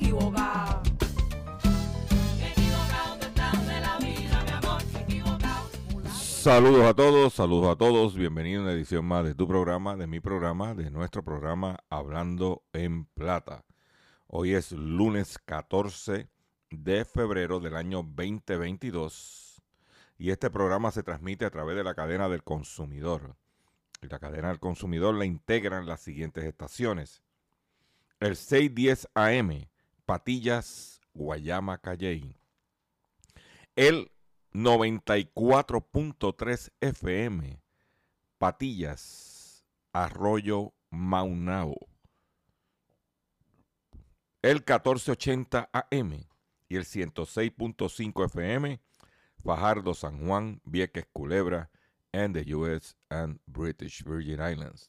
Equivocado. Saludos a todos, saludos a todos. Bienvenido a una edición más de tu programa, de mi programa, de nuestro programa Hablando en Plata. Hoy es lunes 14 de febrero del año 2022 y este programa se transmite a través de la cadena del consumidor. La cadena del consumidor la integran las siguientes estaciones. El 610 AM, Patillas, Guayama, Calley. El 94.3 FM, Patillas, Arroyo, Maunao. El 1480 AM y el 106.5 FM, Fajardo, San Juan, Vieques, Culebra, and the US and British Virgin Islands.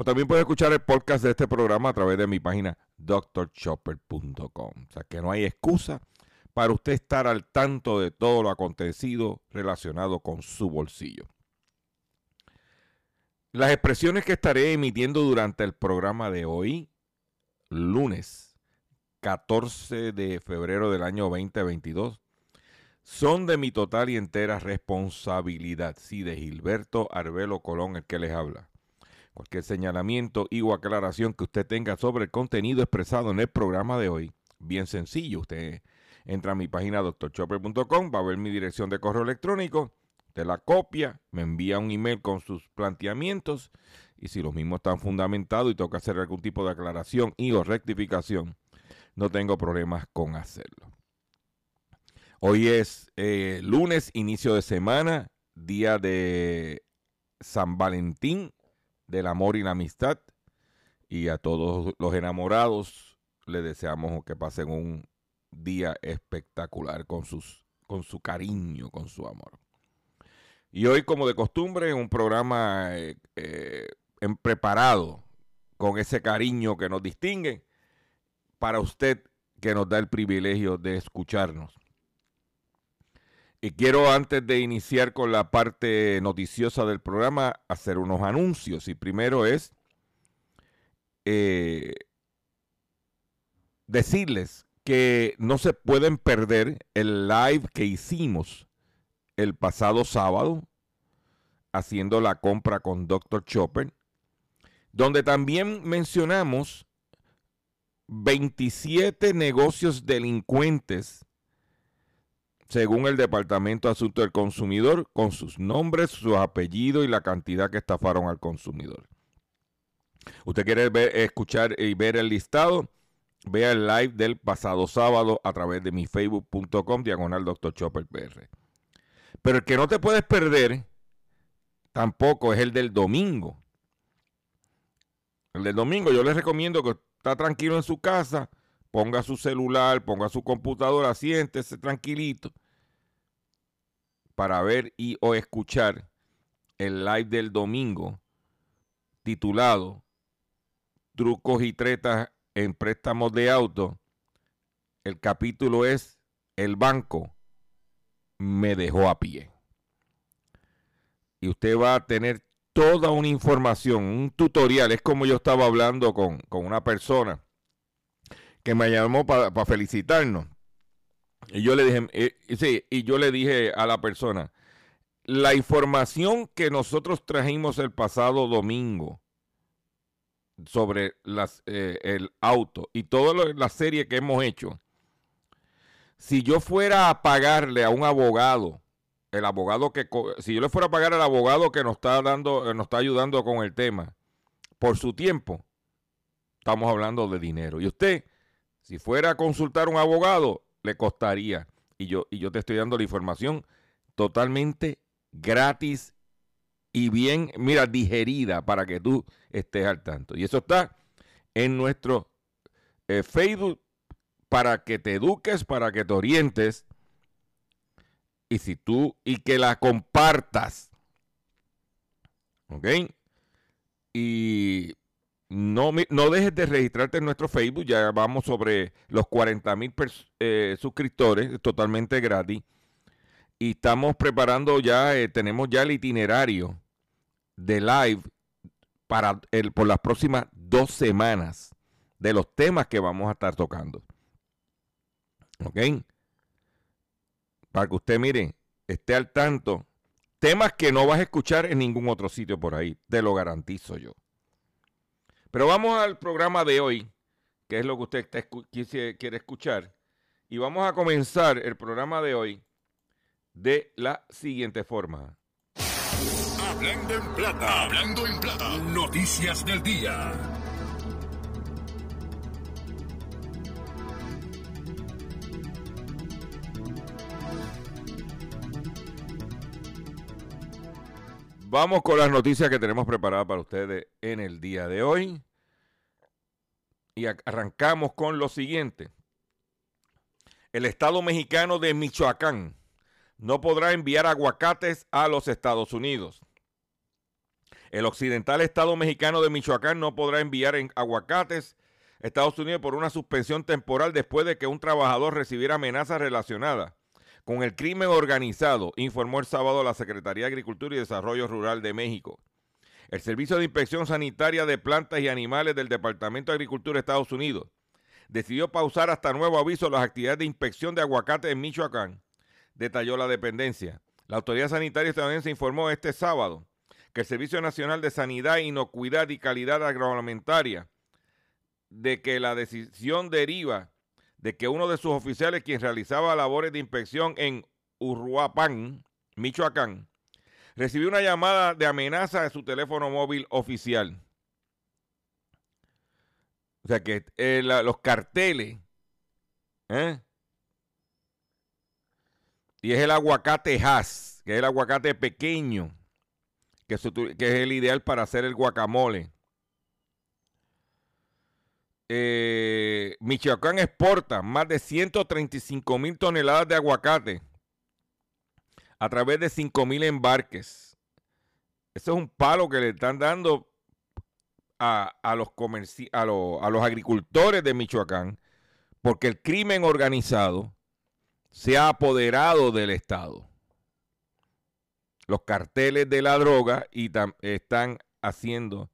o también puedes escuchar el podcast de este programa a través de mi página drchopper.com. O sea que no hay excusa para usted estar al tanto de todo lo acontecido relacionado con su bolsillo. Las expresiones que estaré emitiendo durante el programa de hoy, lunes 14 de febrero del año 2022, son de mi total y entera responsabilidad. Sí, de Gilberto Arbelo Colón, el que les habla. Cualquier señalamiento y o aclaración que usted tenga sobre el contenido expresado en el programa de hoy, bien sencillo. Usted entra a mi página drchopper.com, va a ver mi dirección de correo electrónico, te la copia, me envía un email con sus planteamientos y si los mismos están fundamentados y toca hacer algún tipo de aclaración y o rectificación, no tengo problemas con hacerlo. Hoy es eh, lunes, inicio de semana, día de San Valentín, del amor y la amistad. Y a todos los enamorados les deseamos que pasen un día espectacular con, sus, con su cariño, con su amor. Y hoy, como de costumbre, un programa eh, eh, en preparado con ese cariño que nos distingue para usted que nos da el privilegio de escucharnos. Y quiero antes de iniciar con la parte noticiosa del programa hacer unos anuncios. Y primero es eh, decirles que no se pueden perder el live que hicimos el pasado sábado haciendo la compra con Dr. Chopper, donde también mencionamos 27 negocios delincuentes según el Departamento de del Consumidor, con sus nombres, sus apellidos y la cantidad que estafaron al consumidor. ¿Usted quiere ver, escuchar y ver el listado? Vea el live del pasado sábado a través de mi facebook.com diagonal Dr. Chopper PR. Pero el que no te puedes perder tampoco es el del domingo. El del domingo yo les recomiendo que está tranquilo en su casa, ponga su celular, ponga su computadora, siéntese tranquilito para ver y o escuchar el live del domingo titulado Trucos y tretas en préstamos de auto. El capítulo es El banco me dejó a pie. Y usted va a tener toda una información, un tutorial. Es como yo estaba hablando con, una persona que me llamó para felicitarnos. Y yo le dije, eh, sí, y yo le dije a la persona, la información que nosotros trajimos el pasado domingo sobre eh, el auto y toda la serie que hemos hecho, si yo fuera a pagarle a un abogado, el abogado que, si yo le fuera a pagar al abogado que nos está dando, nos está ayudando con el tema, por su tiempo, estamos hablando de dinero. Y usted, si fuera a consultar a un abogado, le costaría. Y yo, y yo te estoy dando la información totalmente gratis y bien, mira, digerida para que tú estés al tanto. Y eso está en nuestro eh, Facebook para que te eduques, para que te orientes. Y si tú, y que la compartas. ¿Ok? Y no, no dejes de registrarte en nuestro Facebook. Ya vamos sobre los 40 mil eh, suscriptores, totalmente gratis. Y estamos preparando ya, eh, tenemos ya el itinerario de live para el, por las próximas dos semanas de los temas que vamos a estar tocando. ¿Ok? Para que usted mire, esté al tanto. Temas que no vas a escuchar en ningún otro sitio por ahí, te lo garantizo yo. Pero vamos al programa de hoy, que es lo que usted quiere escuchar. Y vamos a comenzar el programa de hoy de la siguiente forma. Hablando en plata, hablando en plata, noticias del día. Vamos con las noticias que tenemos preparadas para ustedes en el día de hoy. Y arrancamos con lo siguiente. El Estado mexicano de Michoacán no podrá enviar aguacates a los Estados Unidos. El occidental Estado mexicano de Michoacán no podrá enviar aguacates a Estados Unidos por una suspensión temporal después de que un trabajador recibiera amenazas relacionadas con el crimen organizado, informó el sábado la Secretaría de Agricultura y Desarrollo Rural de México. El Servicio de Inspección Sanitaria de Plantas y Animales del Departamento de Agricultura de Estados Unidos decidió pausar hasta nuevo aviso las actividades de inspección de aguacates en Michoacán detalló la dependencia. La autoridad sanitaria estadounidense informó este sábado que el Servicio Nacional de Sanidad, Inocuidad y Calidad Agroalimentaria de que la decisión deriva de que uno de sus oficiales, quien realizaba labores de inspección en Uruapan, Michoacán, recibió una llamada de amenaza de su teléfono móvil oficial. O sea que eh, los carteles ¿eh? Y es el aguacate Hass, que es el aguacate pequeño, que es, el ideal para hacer el guacamole. Eh, Michoacán exporta más de 135 mil toneladas de aguacate a través de 5 mil embarques. Eso es un palo que le están dando a, los a, a los agricultores de Michoacán, porque el crimen organizado se ha apoderado del Estado. Los carteles de la droga y están haciendo.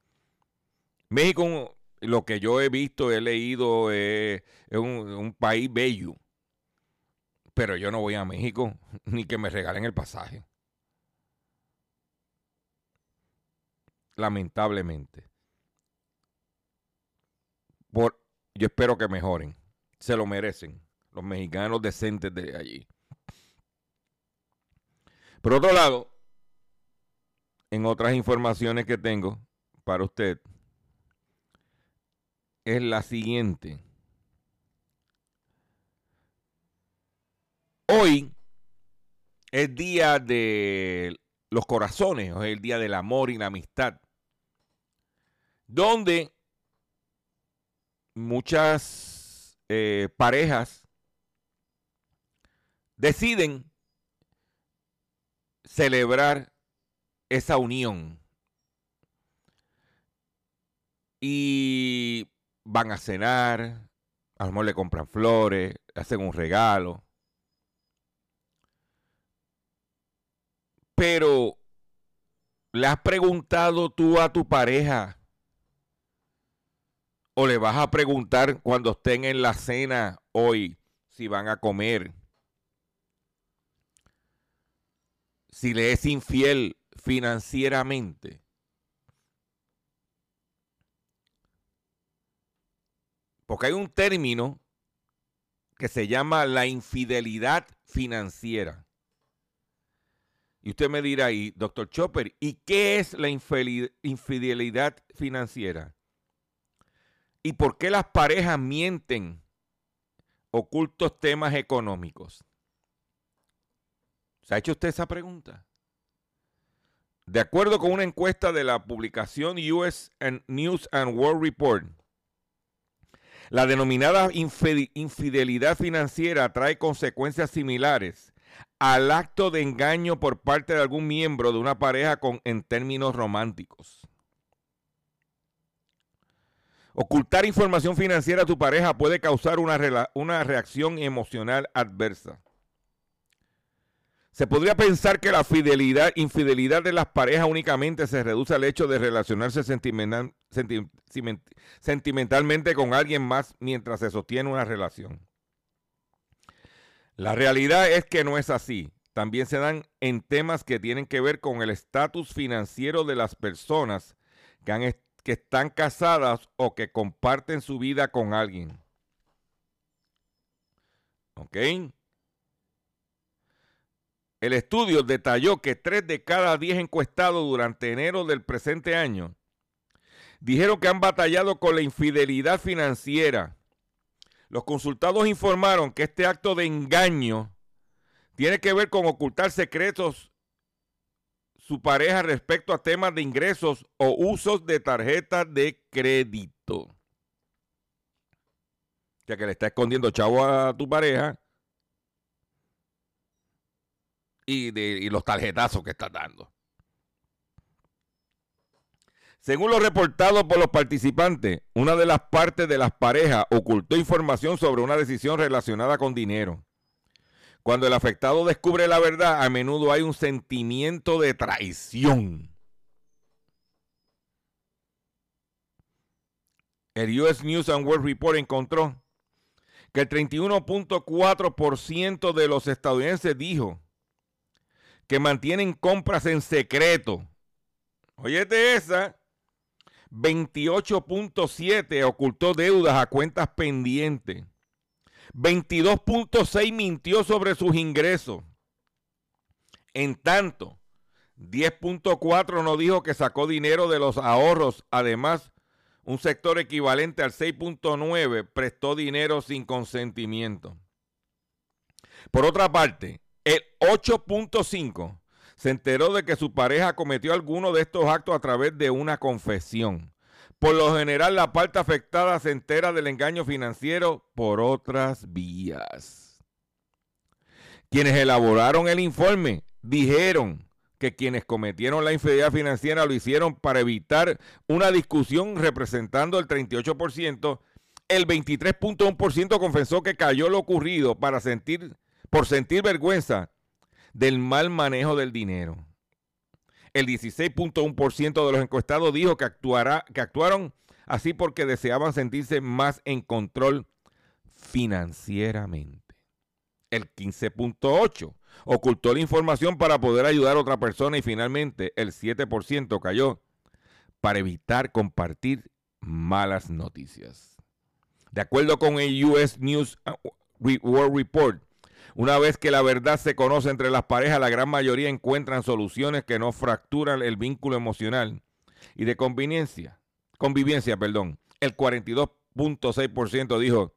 México, lo que yo he visto, he leído, es un, país bello. Pero yo no voy a México ni que me regalen el pasaje. Lamentablemente. Por, yo espero que mejoren. Se lo merecen los mexicanos decentes de allí. Por otro lado, en otras informaciones que tengo para usted, es la siguiente. Hoy es día de los corazones, es el día del amor y la amistad, donde muchas eh, parejas deciden celebrar esa unión y van a cenar, a lo mejor le compran flores, hacen un regalo. Pero, ¿le has preguntado tú a tu pareja? ¿O le vas a preguntar cuando estén en la cena hoy si van a comer? Si le es infiel financieramente. Porque hay un término que se llama la infidelidad financiera. Y usted me dirá ahí, doctor Chopper, ¿y qué es la infidelidad financiera? ¿Y por qué las parejas mienten ocultos temas económicos? ¿Se ha hecho usted esa pregunta? De acuerdo con una encuesta de la publicación US News and World Report, la denominada infidelidad financiera trae consecuencias similares al acto de engaño por parte de algún miembro de una pareja con, en términos románticos. Ocultar información financiera a tu pareja puede causar una, una reacción emocional adversa. Se podría pensar que la fidelidad, infidelidad de las parejas únicamente se reduce al hecho de relacionarse sentimentalmente con alguien más mientras se sostiene una relación. La realidad es que no es así. También se dan en temas que tienen que ver con el estatus financiero de las personas que, que están casadas o que comparten su vida con alguien. ¿Ok? El estudio detalló que tres de cada diez encuestados durante enero del presente año dijeron que han batallado con la infidelidad financiera. Los consultados informaron que este acto de engaño tiene que ver con ocultar secretos su pareja respecto a temas de ingresos o usos de tarjetas de crédito. O sea que le está escondiendo chavo a tu pareja y, de, los tarjetazos que está dando. Según lo reportado por los participantes, una de las partes de las parejas ocultó información sobre una decisión relacionada con dinero. Cuando el afectado descubre la verdad, a menudo hay un sentimiento de traición. El US News and World Report encontró que el 31.4% de los estadounidenses dijo que mantienen compras en secreto. Óyete esa. 28.7 ocultó deudas a cuentas pendientes. 22.6 mintió sobre sus ingresos. En tanto, 10.4 no dijo que sacó dinero de los ahorros. Además, un sector equivalente al 6.9 prestó dinero sin consentimiento. Por otra parte, el 8.5 se enteró de que su pareja cometió alguno de estos actos a través de una confesión. Por lo general, la parte afectada se entera del engaño financiero por otras vías. Quienes elaboraron el informe dijeron que quienes cometieron la infidelidad financiera lo hicieron para evitar una discusión representando el 38%. El 23.1% confesó que cayó lo ocurrido para sentir por sentir vergüenza del mal manejo del dinero. El 16.1% de los encuestados dijo que, que actuaron así porque deseaban sentirse más en control financieramente. El 15.8% ocultó la información para poder ayudar a otra persona y finalmente el 7% cayó para evitar compartir malas noticias. De acuerdo con el US News World Report, una vez que la verdad se conoce entre las parejas, la gran mayoría encuentran soluciones que no fracturan el vínculo emocional y de conveniencia. Convivencia, perdón. El 42.6% dijo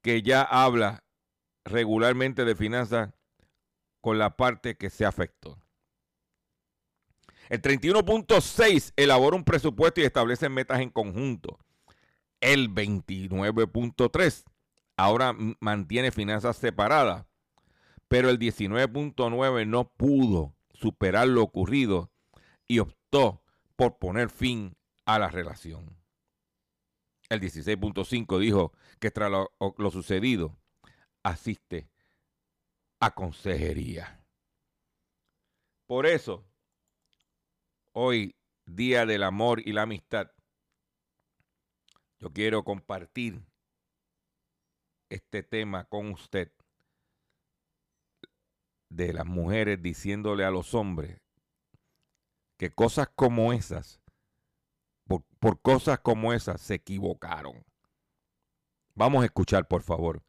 que ya habla regularmente de finanzas con la parte que se afectó. El 31.6 elabora un presupuesto y establece metas en conjunto. El 29.3 ahora mantiene finanzas separadas, pero el 19.9 no pudo superar lo ocurrido y optó por poner fin a la relación. El 16.5 dijo que tras lo, sucedido asiste a consejería. Por eso, hoy, Día del Amor y la Amistad, yo quiero compartir este tema con usted de las mujeres diciéndole a los hombres que cosas como esas, por, por cosas como esas, se equivocaron. Vamos a escuchar, por favor,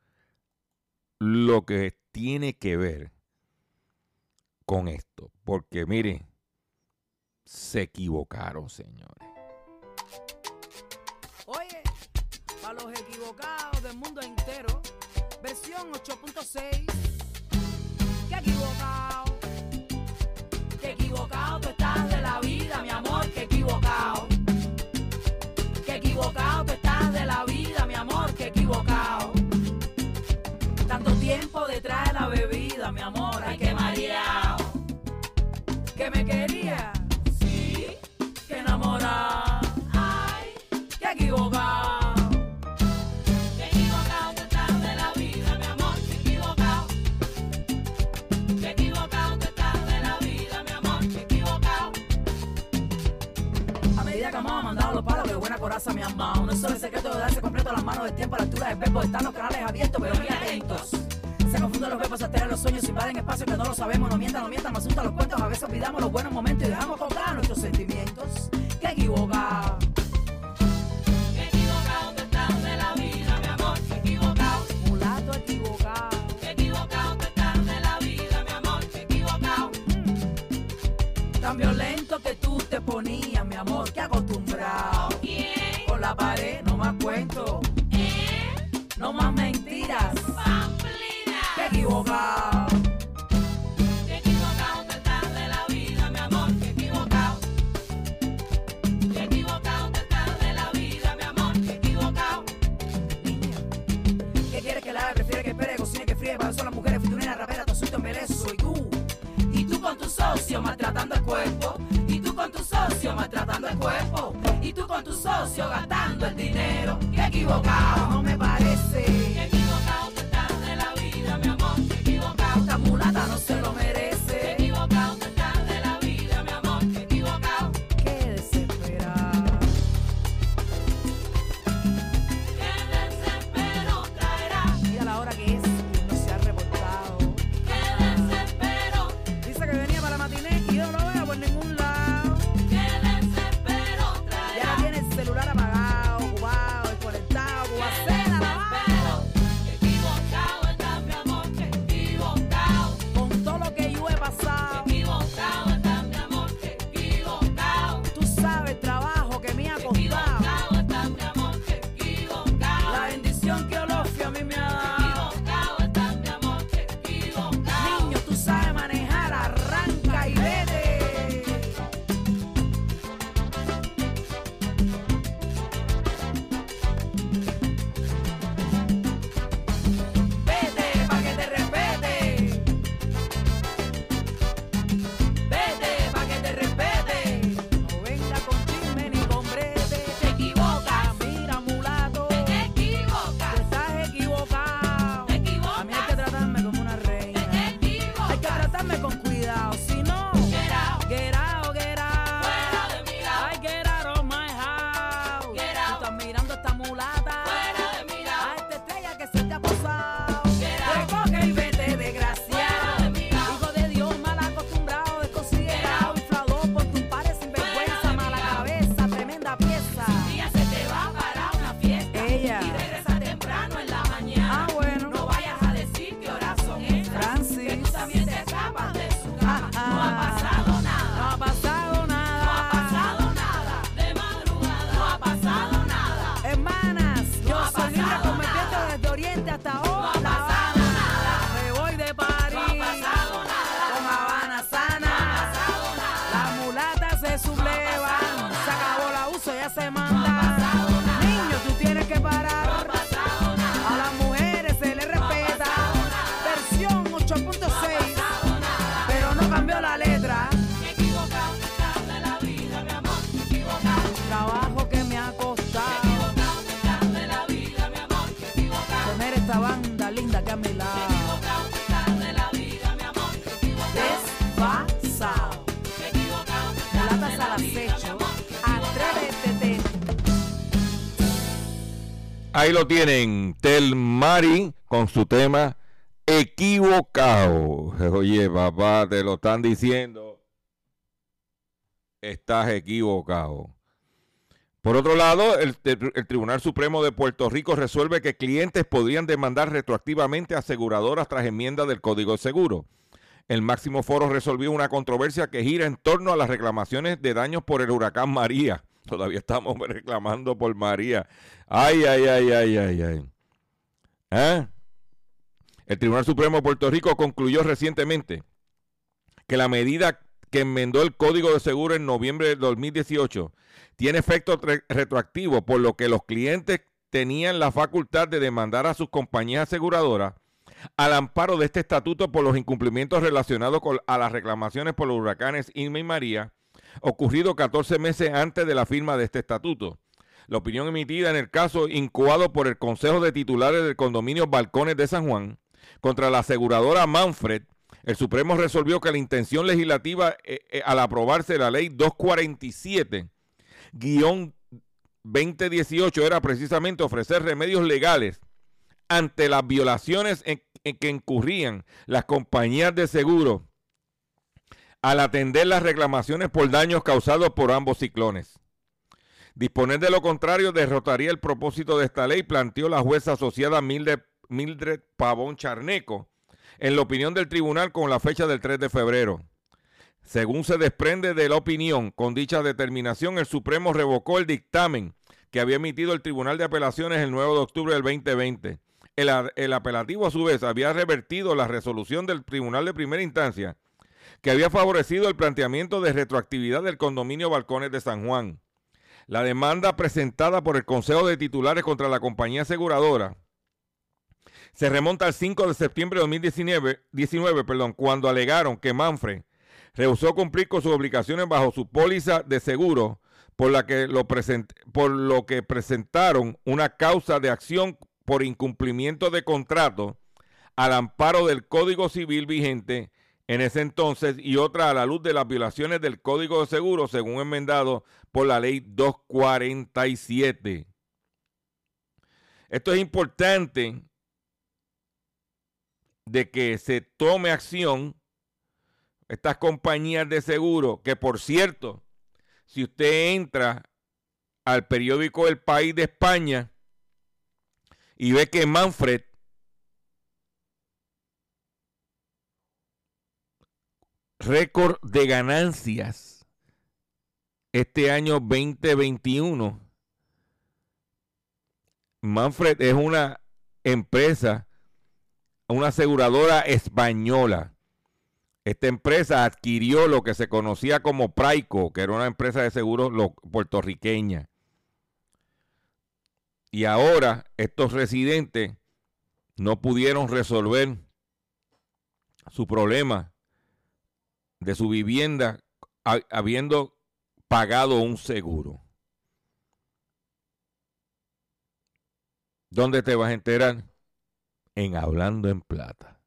lo que tiene que ver con esto. Porque mire, se equivocaron, señores. a los equivocados del mundo entero. Versión 8.6. Qué equivocado, qué equivocado tú estás de la vida, mi amor, qué equivocado, qué equivocado Ahí lo tienen, Tel Mari con su tema equivocado. Oye, papá, te lo están diciendo. Estás equivocado. Por otro lado, el, Tribunal Supremo de Puerto Rico resuelve que clientes podrían demandar retroactivamente aseguradoras tras enmienda del Código de Seguro. El máximo foro resolvió una controversia que gira en torno a las reclamaciones de daños por el huracán María. Todavía estamos reclamando por María. Ay, ay, ay, ay, ay, ay. ¿Eh? El Tribunal Supremo de Puerto Rico concluyó recientemente que la medida que enmendó el Código de Seguro en noviembre de 2018 tiene efecto retroactivo, por lo que los clientes tenían la facultad de demandar a sus compañías aseguradoras al amparo de este estatuto por los incumplimientos relacionados con, a las reclamaciones por los huracanes Irma y María, ocurrido 14 meses antes de la firma de este estatuto. La opinión emitida en el caso incoado por el Consejo de Titulares del Condominio Balcones de San Juan contra la aseguradora Manfred, el Supremo resolvió que la intención legislativa eh, eh, al aprobarse la ley 247-2018 era precisamente ofrecer remedios legales ante las violaciones en, que incurrían las compañías de seguro al atender las reclamaciones por daños causados por ambos ciclones. Disponer de lo contrario derrotaría el propósito de esta ley, planteó la jueza asociada Mildred Pavón Charneco, en la opinión del tribunal con la fecha del 3 de febrero. Según se desprende de la opinión, con dicha determinación, el Supremo revocó el dictamen que había emitido el Tribunal de Apelaciones el 9 de octubre del 2020. El, el, apelativo, a su vez, había revertido la resolución del Tribunal de Primera Instancia, que había favorecido el planteamiento de retroactividad del condominio Balcones de San Juan. La demanda presentada por el Consejo de Titulares contra la compañía aseguradora se remonta al 5 de septiembre de 2019, 19, perdón, cuando alegaron que Manfred rehusó cumplir con sus obligaciones bajo su póliza de seguro, por, la que lo por lo que presentaron una causa de acción por incumplimiento de contrato al amparo del Código Civil vigente en ese entonces y otra a la luz de las violaciones del Código de Seguro según enmendado por la ley 247. Esto es importante de que se tome acción estas compañías de seguro, que por cierto, si usted entra al periódico El País de España y ve que Manfred récord de ganancias este año 2021. Manfred es una empresa una aseguradora española. Esta empresa adquirió lo que se conocía como Praico, que era una empresa de seguros puertorriqueña. Y ahora estos residentes no pudieron resolver su problema de su vivienda habiendo pagado un seguro. ¿Dónde te vas a enterar? en Hablando en Plata.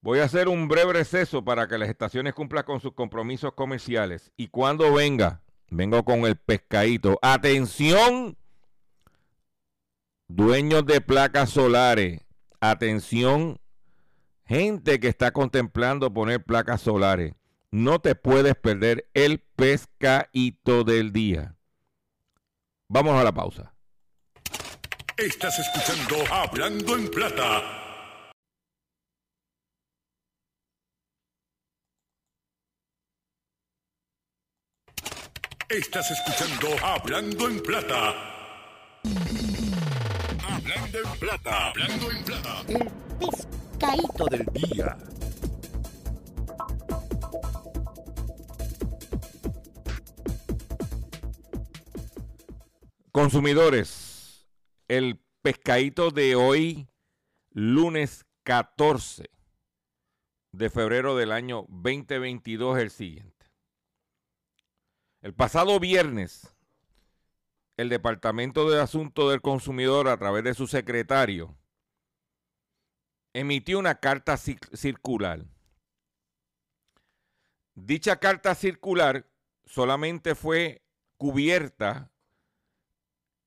Voy a hacer un breve receso para que las estaciones cumplan con sus compromisos comerciales. Y cuando venga, vengo con el pescadito. Atención, dueños de placas solares. Atención, gente que está contemplando poner placas solares. No te puedes perder el pescadito del día. Vamos a la pausa. Estás escuchando Hablando en Plata. Estás escuchando Hablando en Plata. Hablando en Plata. Hablando en Plata. El pescadito del día. Consumidores el pescadito de hoy, lunes 14 de febrero del año 2022, es el siguiente. El pasado viernes, el Departamento de Asuntos del Consumidor, a través de su secretario, emitió una carta circular. Dicha carta circular solamente fue cubierta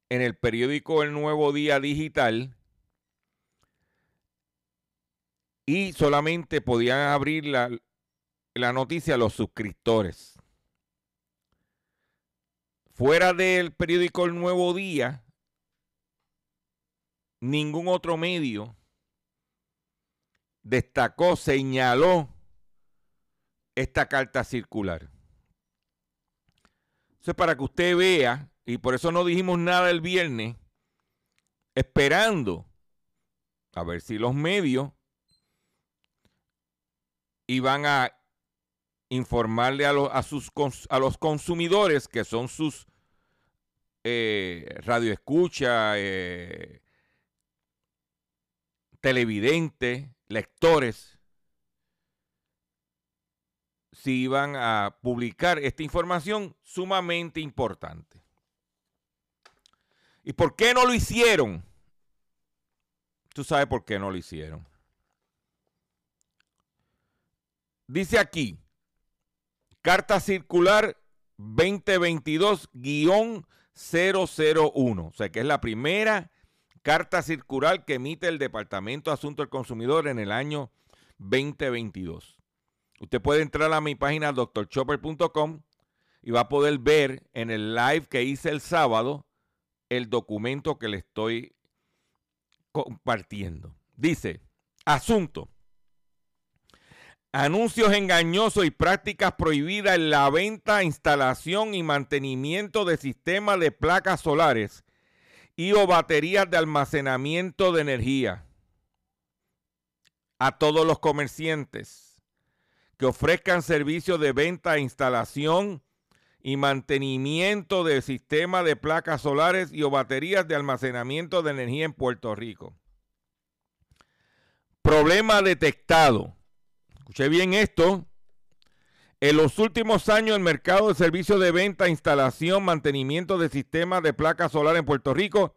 en el periódico El Nuevo Día Digital y solamente podían abrir la, la noticia los suscriptores. Fuera del periódico El Nuevo Día, ningún otro medio destacó, señaló esta carta circular. Eso es para que usted vea, y por eso no dijimos nada el viernes, esperando a ver si los medios iban a informarle a, los, a, sus, a los consumidores que son sus eh, radioescuchas, eh, televidentes, lectores, si iban a publicar esta información sumamente importante. ¿Y por qué no lo hicieron? Tú sabes por qué no lo hicieron. Dice aquí, carta circular 2022-001, o sea que es la primera carta circular que emite el Departamento de Asuntos del Consumidor en el año 2022. Usted puede entrar a mi página doctorchopper.com y va a poder ver en el live que hice el sábado el documento que le estoy compartiendo. Dice, asunto anuncios engañosos y prácticas prohibidas en la venta, instalación y mantenimiento de sistemas de placas solares y o baterías de almacenamiento de energía. A todos los comerciantes que ofrezcan servicios de venta, instalación y mantenimiento de sistemas de placas solares y o baterías de almacenamiento de energía en Puerto Rico. Problema detectado Escuché bien esto. En los últimos años, el mercado de servicios de venta, instalación, mantenimiento de sistemas de placas solares en Puerto Rico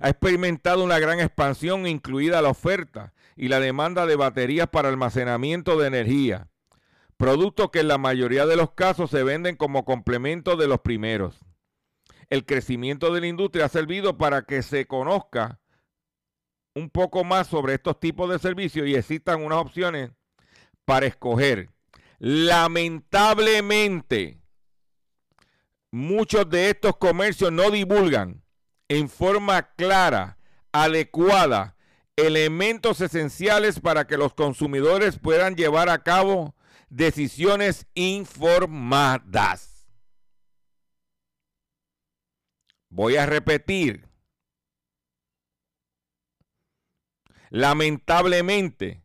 ha experimentado una gran expansión, incluida la oferta y la demanda de baterías para almacenamiento de energía, productos que en la mayoría de los casos se venden como complemento de los primeros. El crecimiento de la industria ha servido para que se conozca un poco más sobre estos tipos de servicios y existan unas opciones para escoger. Lamentablemente, muchos de estos comercios no divulgan en forma clara, adecuada, elementos esenciales para que los consumidores puedan llevar a cabo decisiones informadas. Voy a repetir. Lamentablemente,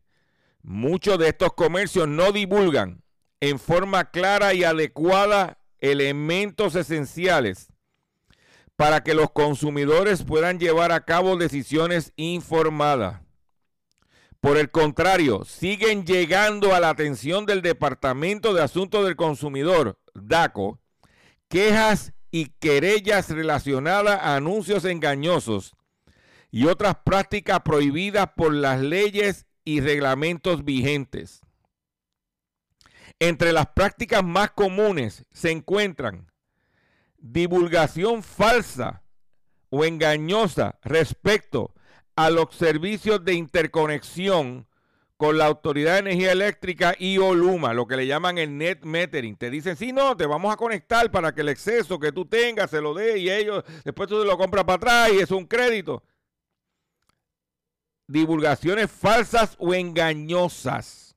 Muchos de estos comercios no divulgan en forma clara y adecuada elementos esenciales para que los consumidores puedan llevar a cabo decisiones informadas. Por el contrario, siguen llegando a la atención del Departamento de Asuntos del Consumidor, DACO, quejas y querellas relacionadas a anuncios engañosos y otras prácticas prohibidas por las leyes y reglamentos vigentes. Entre las prácticas más comunes se encuentran divulgación falsa o engañosa respecto a los servicios de interconexión con la Autoridad de Energía Eléctrica y Oluma, lo que le llaman el net metering. Te dicen, sí, no, te vamos a conectar para que el exceso que tú tengas se lo dé y ellos, después tú lo compras para atrás y es un crédito divulgaciones falsas o engañosas.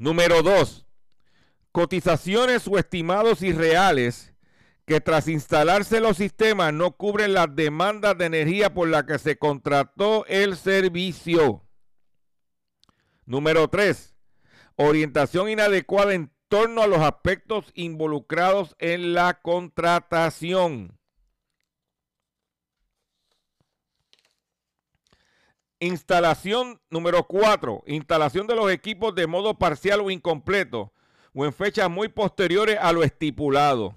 Número dos, cotizaciones o estimados irreales que tras instalarse los sistemas no cubren las demandas de energía por la que se contrató el servicio. Número tres, orientación inadecuada en torno a los aspectos involucrados en la contratación. Instalación número 4. Instalación de los equipos de modo parcial o incompleto o en fechas muy posteriores a lo estipulado.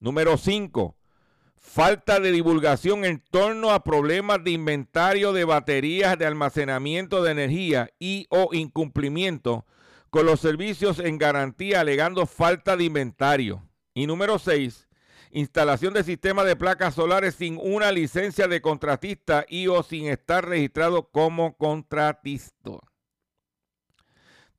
Número 5. Falta de divulgación en torno a problemas de inventario de baterías de almacenamiento de energía y o incumplimiento con los servicios en garantía alegando falta de inventario. Y número 6 instalación de sistemas de placas solares sin una licencia de contratista y o sin estar registrado como contratista.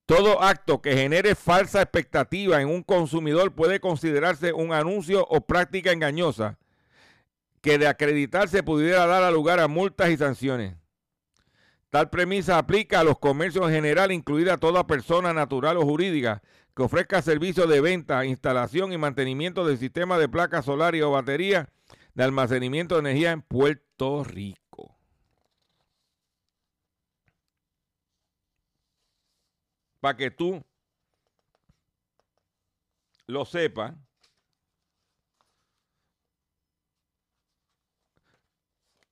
Todo acto que genere falsa expectativa en un consumidor puede considerarse un anuncio o práctica engañosa que de acreditarse pudiera dar lugar a multas y sanciones. Tal premisa aplica a los comercios en general, incluida toda persona natural o jurídica que ofrezca servicios de venta, instalación y mantenimiento del sistema de placas solares o baterías de almacenamiento de energía en Puerto Rico. para que tú lo sepas.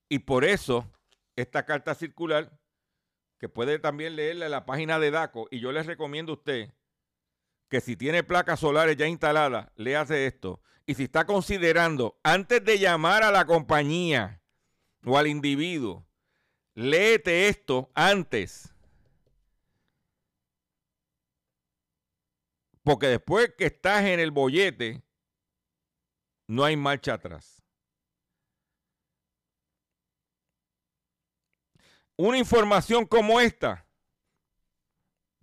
Y por eso, esta carta circular, que puede también leerla en la página de DACO, y yo les recomiendo a usted que si tiene placas solares ya instaladas, le hace esto. Y si está considerando, antes de llamar a la compañía o al individuo, léete esto antes Porque después que estás en el bollete, no hay marcha atrás. Una información como esta,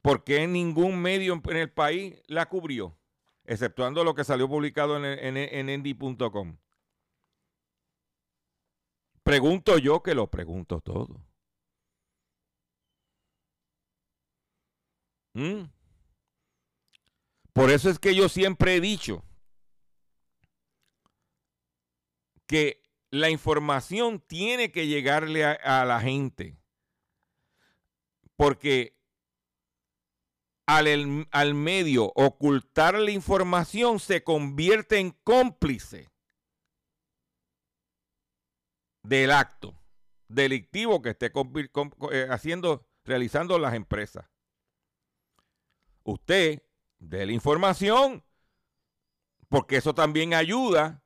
porque ningún medio en el país la cubrió, exceptuando lo que salió publicado en, en. Pregunto yo que lo pregunto todo. ¿Mm? Por eso es que yo siempre he dicho que la información tiene que llegarle a, la gente. Porque al, al, medio ocultar la información se convierte en cómplice del acto delictivo que esté eh, haciendo, realizando las empresas. Usted de la información, porque eso también ayuda,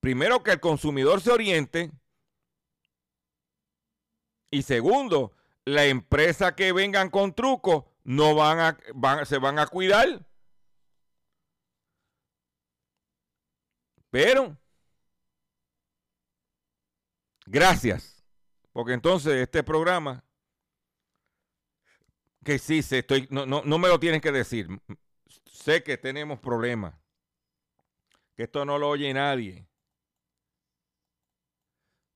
primero, que el consumidor se oriente, y segundo, la empresa que vengan con trucos no van a, se van a cuidar. Pero, gracias, porque entonces este programa, que sí, se estoy, no, no, no me lo tienen que decir, sé que tenemos problemas, que esto no lo oye nadie.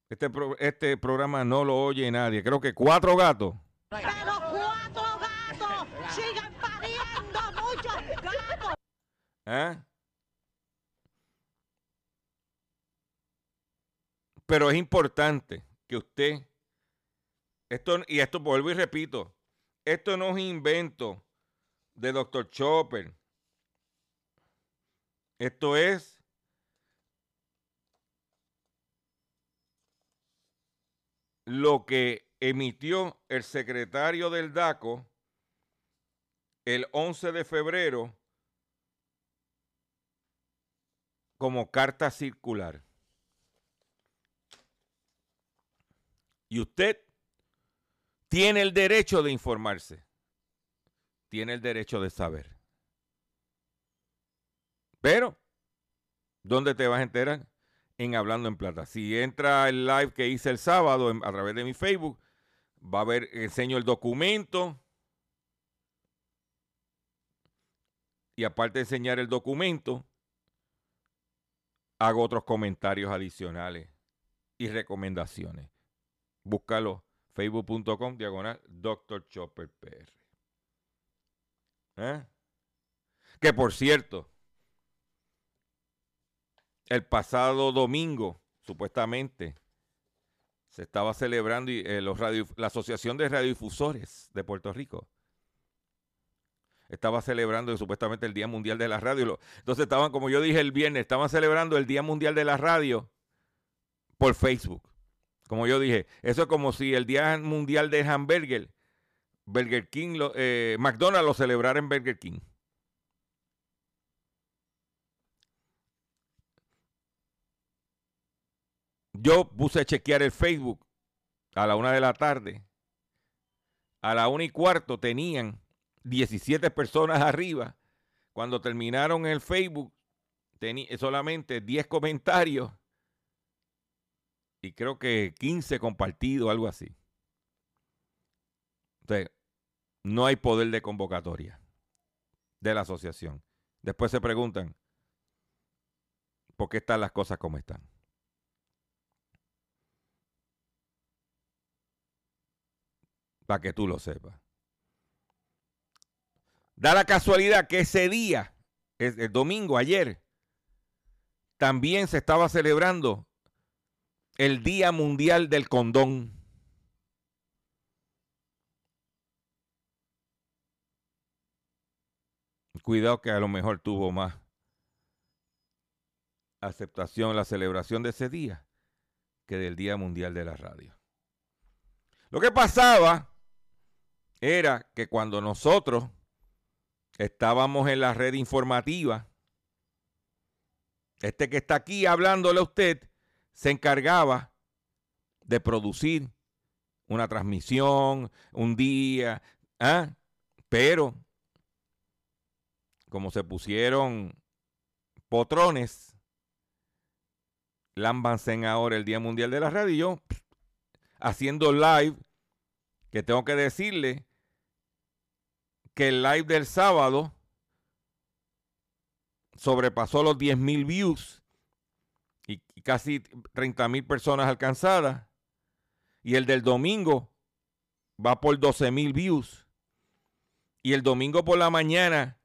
Este, este programa no lo oye nadie. Creo que cuatro gatos. ¿Ah? Pero es importante que usted, esto, y esto vuelvo y repito, esto no es invento de Dr. Chopper. Esto es lo que emitió el secretario del DACO el 11 de febrero como carta circular. Y usted tiene el derecho de informarse, tiene el derecho de saber. Pero, ¿dónde te vas a enterar? En Hablando en Plata. Si entra el live que hice el sábado a través de mi Facebook, va a ver, enseño el documento. Y aparte de enseñar el documento, hago otros comentarios adicionales y recomendaciones. Búscalo facebook.com diagonal Dr. Chopper PR. ¿Eh? Que por cierto, el pasado domingo, supuestamente, se estaba celebrando eh, los la Asociación de Radiodifusores de Puerto Rico. Estaba celebrando supuestamente el Día Mundial de la Radio. Entonces estaban, como yo dije el viernes, estaban celebrando el Día Mundial de la Radio por Facebook. Como yo dije, eso es como si el Día Mundial de Hamburger, Burger King, eh, McDonald's lo celebrara en Burger King. Yo puse a chequear el Facebook a la una de la tarde. A la una y cuarto tenían 17 personas arriba. Cuando terminaron el Facebook, tenía solamente 10 comentarios y creo que 15 compartidos, algo así. Entonces, no hay poder de convocatoria de la asociación. Después se preguntan, ¿por qué están las cosas como están? Para que tú lo sepas. Da la casualidad que ese día, el domingo, ayer, también se estaba celebrando el Día Mundial del Condón. Cuidado que a lo mejor tuvo más aceptación la celebración de ese día que del Día Mundial de la Radio. Lo que pasaba era que cuando nosotros estábamos en la red informativa, este que está aquí hablándole a usted se encargaba de producir una transmisión, un día, ¿ah? pero como se pusieron potrones, lámbanse ahora el Día Mundial de la Radio, haciendo live, que tengo que decirle que el live del sábado sobrepasó los 10 mil views y, casi 30 mil personas alcanzadas. Y el del domingo va por 12 mil views. Y el domingo por la mañana,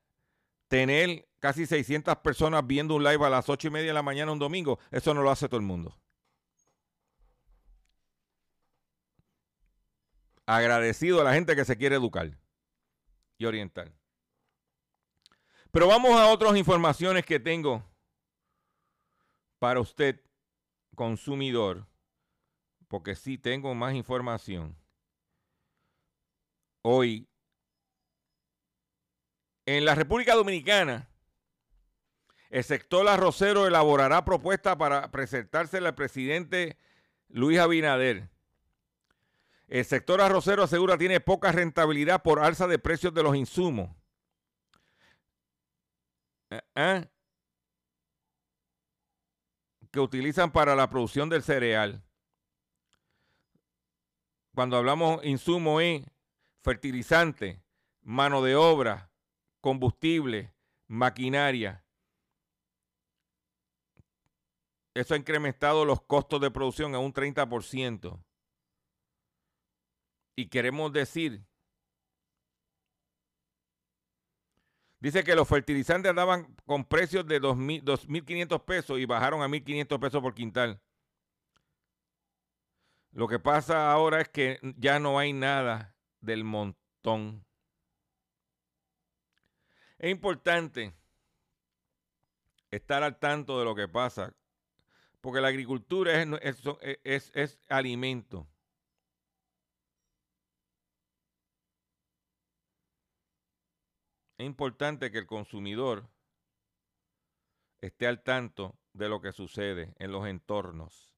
tener casi 600 personas viendo un live a las 8 y media de la mañana un domingo, eso no lo hace todo el mundo. Agradecido a la gente que se quiere educar y orientar. Pero vamos a otras informaciones que tengo para usted, consumidor, porque sí tengo más información. Hoy, en la República Dominicana, el sector arrocero elaborará propuesta para presentársela al presidente Luis Abinader. El sector arrocero asegura tiene poca rentabilidad por alza de precios de los insumos. ¿Eh? que utilizan para la producción del cereal. Cuando hablamos insumo es fertilizante, mano de obra, combustible, maquinaria. Eso ha incrementado los costos de producción a un 30%. Y queremos decir Dice que los fertilizantes andaban con precios de 2.500 pesos y bajaron a 1.500 pesos por quintal. Lo que pasa ahora es que ya no hay nada del montón. Es importante estar al tanto de lo que pasa, porque la agricultura es, es alimento. Es importante que el consumidor esté al tanto de lo que sucede en los entornos.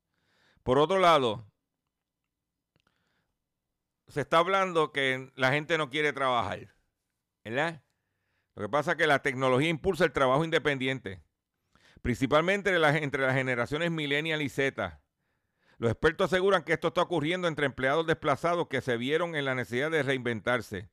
Por otro lado, se está hablando que la gente no quiere trabajar, ¿verdad? Lo que pasa es que la tecnología impulsa el trabajo independiente, principalmente entre las, generaciones millennial y Z. Los expertos aseguran que esto está ocurriendo entre empleados desplazados que se vieron en la necesidad de reinventarse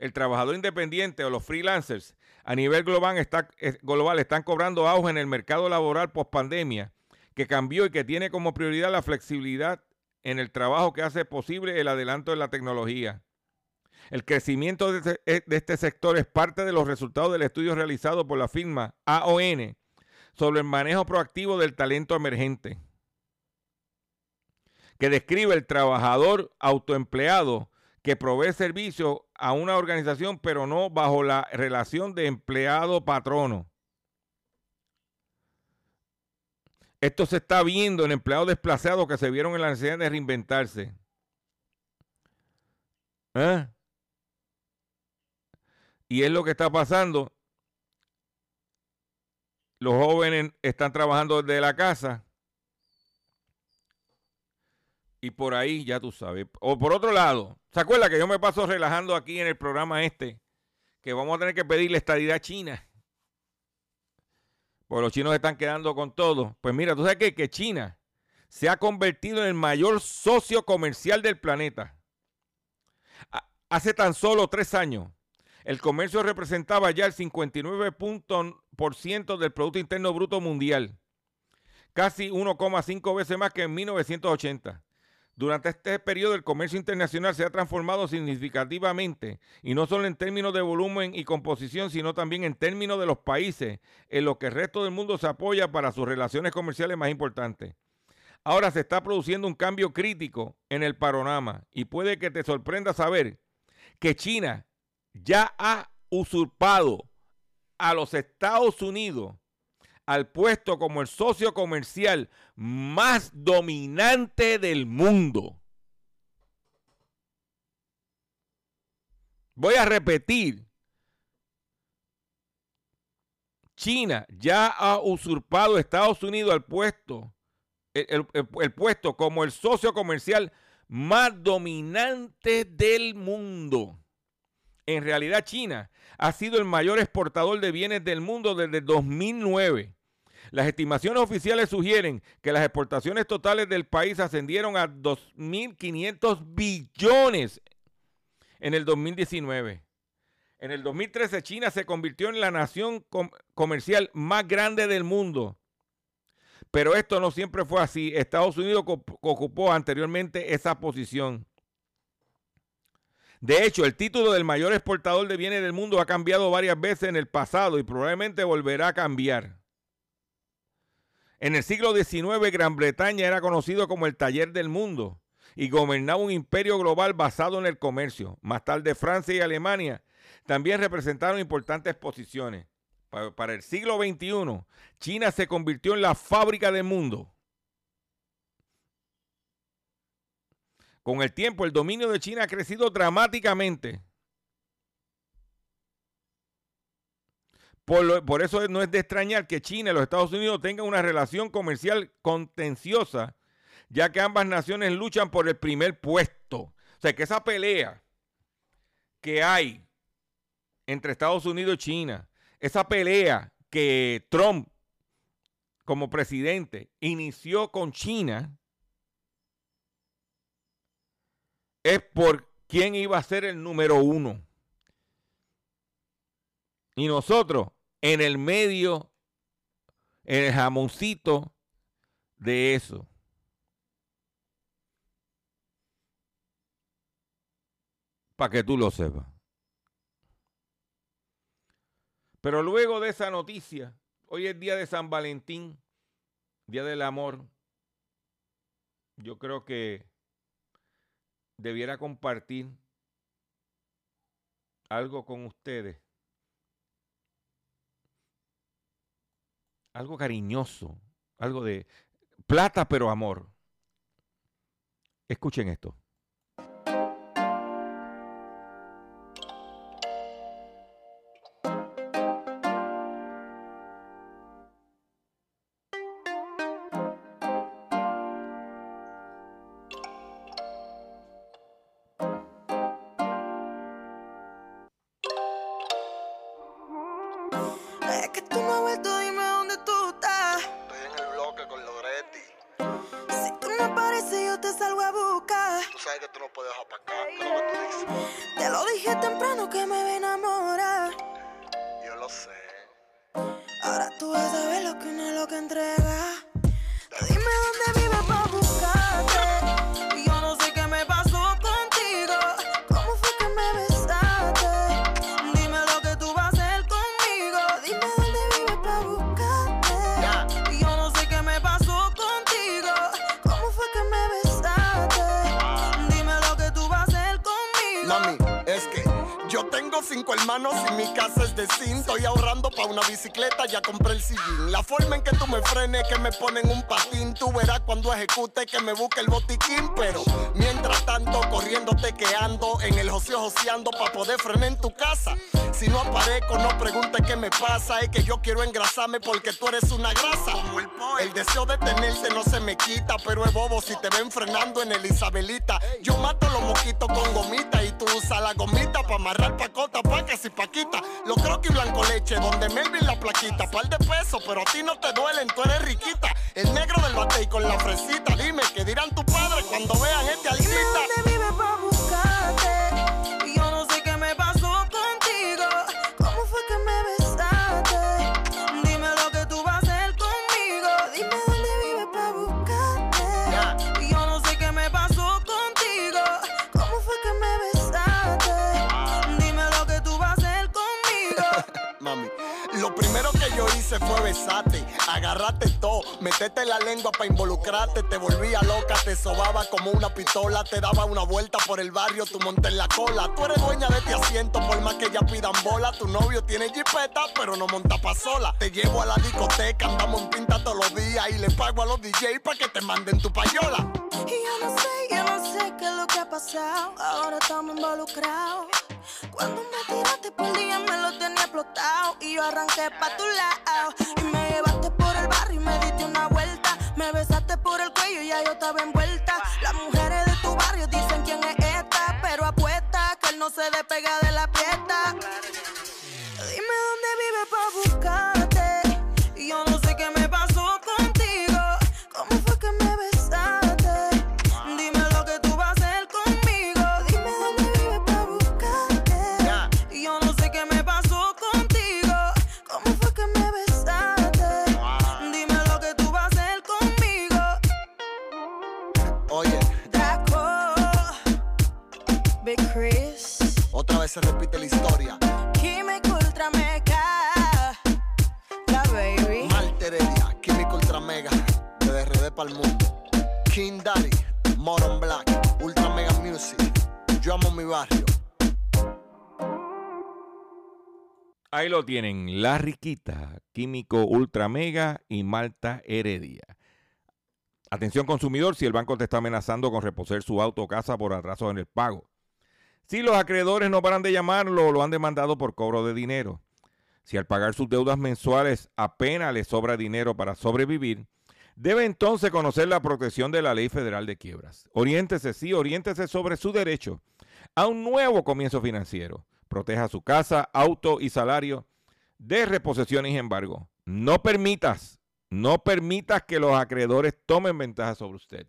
el trabajador independiente o los freelancers a nivel global, está, global están cobrando auge en el mercado laboral post pandemia, que cambió y que tiene como prioridad la flexibilidad en el trabajo que hace posible el adelanto de la tecnología. El crecimiento de este, eh, este sector es parte de los resultados del estudio realizado por la firma AON sobre el manejo proactivo del talento emergente, que describe el trabajador autoempleado que provee servicio a una organización, pero no bajo la relación de empleado-patrono. Esto se está viendo en empleados desplazados que se vieron en la necesidad de reinventarse. ¿Eh? Y es lo que está pasando. Los jóvenes están trabajando desde la casa y por ahí ya tú sabes. O por otro lado, ¿se acuerda que yo me paso relajando aquí en el programa este? Que vamos a tener que pedirle estadidad a China. Porque los chinos están quedando con todo. Pues mira, tú sabes que China se ha convertido en el mayor socio comercial del planeta. Hace tan solo tres años, el comercio representaba ya el 59% del Producto Interno Bruto Mundial, casi 1,5 veces más que en 1980. Durante este periodo el comercio internacional se ha transformado significativamente, y no solo en términos de volumen y composición, sino también en términos de los países en los que el resto del mundo se apoya para sus relaciones comerciales más importantes. Ahora se está produciendo un cambio crítico en el panorama y puede que te sorprenda saber que China ya ha usurpado a los Estados Unidos al puesto como el socio comercial más dominante del mundo. Voy a repetir. China ya ha usurpado a Estados Unidos al puesto, el, el- puesto como el socio comercial más dominante del mundo. En realidad, China ha sido el mayor exportador de bienes del mundo desde 2009. Las estimaciones oficiales sugieren que las exportaciones totales del país ascendieron a 2.500 billones en el 2019. En el 2013 China se convirtió en la nación com- comercial más grande del mundo. Pero esto no siempre fue así. Estados Unidos ocupó anteriormente esa posición. De hecho, el título del mayor exportador de bienes del mundo ha cambiado varias veces en el pasado y probablemente volverá a cambiar. En el siglo XIX, Gran Bretaña era conocido como el taller del mundo y gobernaba un imperio global basado en el comercio. Más tarde, Francia y Alemania también representaron importantes posiciones. Pa- Para el siglo XXI, China se convirtió en la fábrica del mundo. Con el tiempo, el dominio de China ha crecido dramáticamente. Por, eso no es de extrañar que China y los Estados Unidos tengan una relación comercial contenciosa, ya que ambas naciones luchan por el primer puesto. O sea, que esa pelea que hay entre Estados Unidos y China, esa pelea que Trump como presidente inició con China, es por quién iba a ser el número uno. Y nosotros en el medio, en el jamoncito de eso. Para que tú lo sepas. Pero luego de esa noticia, hoy es día de San Valentín, día del amor. Yo creo que debiera compartir algo con ustedes. Algo cariñoso, algo de plata pero amor. Escuchen esto. Lo que cinco hermanos y mi casa es de zinc. Estoy ahorrando para una bicicleta, ya compré el sillín. La forma en que tú me frenes, que me ponen un patín. Tú verás cuando ejecute que me busque el botiquín. Pero mientras tanto, corriéndote que ando en el joseo joseando para poder frenar en tu casa. Si no aparezco, no preguntes qué me pasa. Es que yo quiero engrasarme porque tú eres una grasa. El deseo de tenerte no se me quita, pero es bobo si te ven frenando en el Isabelita. Yo mato los moquitos con gomita y tú usas la gomita para amarrar pacote bota pacas y paquita. Los croquis blanco leche, donde Melvin la plaquita. Par de pesos, pero a ti no te duelen, tú eres riquita. El negro del bate y con la fresita. Dime, ¿qué dirán tu padre cuando vean este Dime hice fue besarte, agarrarte todo, meterte la lengua para involucrarte, te volvía loca, te sobaba como una pistola, te daba una vuelta por el barrio, tú monté en la cola, tú eres dueña de este asiento, por más que ella pidan bola, tu novio tiene jipeta, pero no monta pa' sola, te llevo a la discoteca, andamos en pinta todos los días y le pago a los DJ para que te manden tu payola. Y yo no sé, yo no sé qué es lo que ha pasado. Ahora estamos involucrados. Cuando me tiraste por día me lo tenía explotado. Y yo arranqué pa' tu lado. Y me llevaste barrio y me diste una vuelta. Me besaste por el cuello y ya yo estaba envuelta. Las mujeres de tu barrio dicen quién es esta. Pero apuesta que él no se despega de la fiesta. Dime dónde vive pa' buscarte. Vez se repite la historia. Químico Ultra Mega, la baby. Malte Heredia, Químico Ultra Mega, de DRD para el mundo. King Daddy, Moron Black, Ultra Mega Music. Yo amo mi barrio. Ahí lo tienen, La Riquita, Químico Ultra Mega y Malta Heredia. Atención consumidor, si el banco te está amenazando con reposer su auto o casa por atraso en el pago. Si los acreedores no paran de llamarlo lo han demandado por cobro de dinero. Si al pagar sus deudas mensuales apenas le sobra dinero para sobrevivir, debe entonces conocer la protección de la Ley Federal de Quiebras. Oriéntese, sí, oriéntese sobre su derecho a un nuevo comienzo financiero. Proteja su casa, auto y salario de reposiciones y embargo. No permitas, no permitas que los acreedores tomen ventaja sobre usted.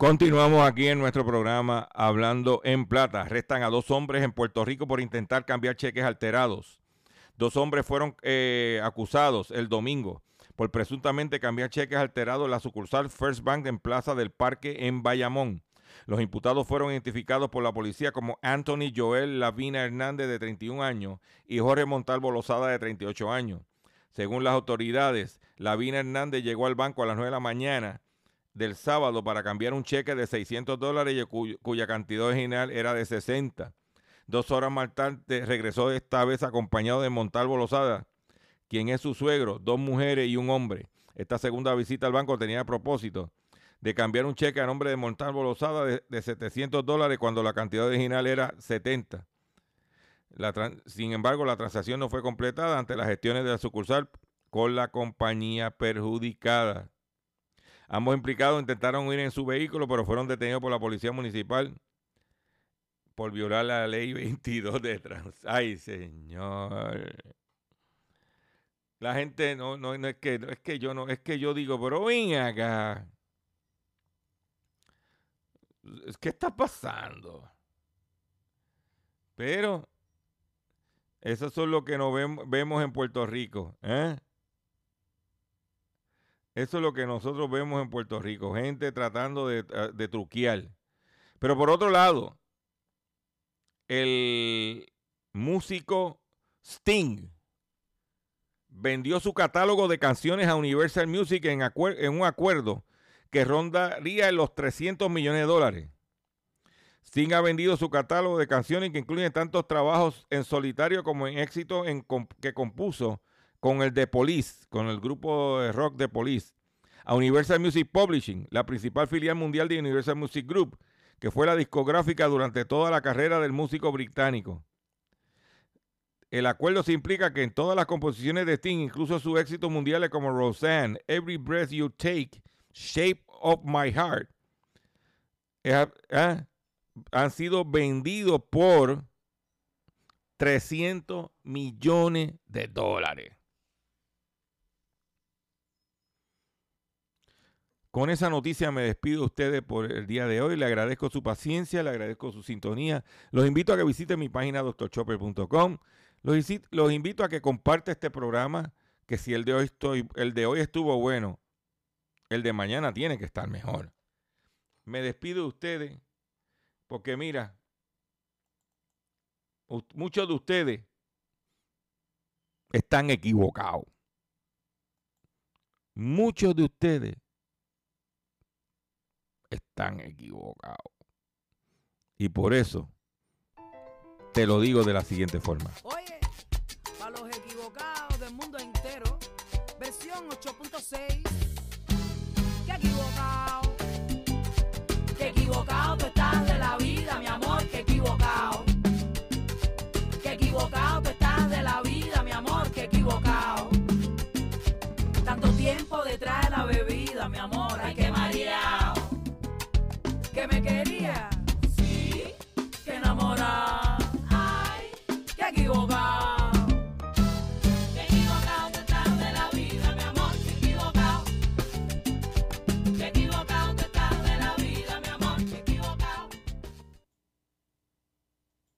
Continuamos aquí en nuestro programa Hablando en Plata. Restan a dos hombres en Puerto Rico por intentar cambiar cheques alterados. Dos hombres fueron eh, acusados el domingo por presuntamente cambiar cheques alterados en la sucursal First Bank en Plaza del Parque en Bayamón. Los imputados fueron identificados por la policía como Anthony Joel Lavina Hernández de 31 años y Jorge Montalvo Lozada de 38 años. Según las autoridades, Lavina Hernández llegó al banco a las 9 de la mañana del sábado para cambiar un cheque de 600 dólares y cuyo- cuya cantidad original era de 60. Dos horas más tarde regresó esta vez acompañado de Montalvo Lozada, quien es su suegro, dos mujeres y un hombre. Esta segunda visita al banco tenía a propósito de cambiar un cheque a nombre de Montalvo Lozada de, de 700 dólares cuando la cantidad original era 70. La tran- sin embargo, la transacción no fue completada ante las gestiones de la sucursal con la compañía perjudicada. Ambos implicados intentaron huir en su vehículo, pero fueron detenidos por la policía municipal por violar la ley 22 de trans. Ay, señor. La gente no, no, no es que es que yo no, es que yo digo, pero ven acá. Que está pasando. Pero eso es lo que nos vemos en Puerto Rico, ¿eh? Eso es lo que nosotros vemos en Puerto Rico, gente tratando de, eh, de truquear. Pero por otro lado, el músico Sting vendió su catálogo de canciones a Universal Music en, un acuerdo que rondaría los 300 millones de dólares. Sting ha vendido su catálogo de canciones que incluyen tantos trabajos en solitario como en éxito que compuso con el The Police, con el grupo de rock The Police, a Universal Music Publishing, la principal filial mundial de Universal Music Group, que fue la discográfica durante toda la carrera del músico británico. El acuerdo se implica que en todas las composiciones de Sting, incluso sus éxitos mundiales como Roseanne, Every Breath You Take, Shape of My Heart, eh, ah, han sido vendidos por 300 millones de dólares. Con esa noticia me despido de ustedes por el día de hoy. Le agradezco su paciencia, le agradezco su sintonía. Los invito a que visiten mi página doctorchopper.com. Los, invito a que comparte este programa, que si el de hoy el de hoy estuvo bueno, el de mañana tiene que estar mejor. Me despido de ustedes, porque mira, muchos de ustedes están equivocados. Muchos de ustedes están equivocados. Y por eso te lo digo de la siguiente forma. Oye, para los equivocados del mundo entero, versión 8.6. Qué equivocado. Qué equivocado tú estás de la vida, mi amor, qué equivocado.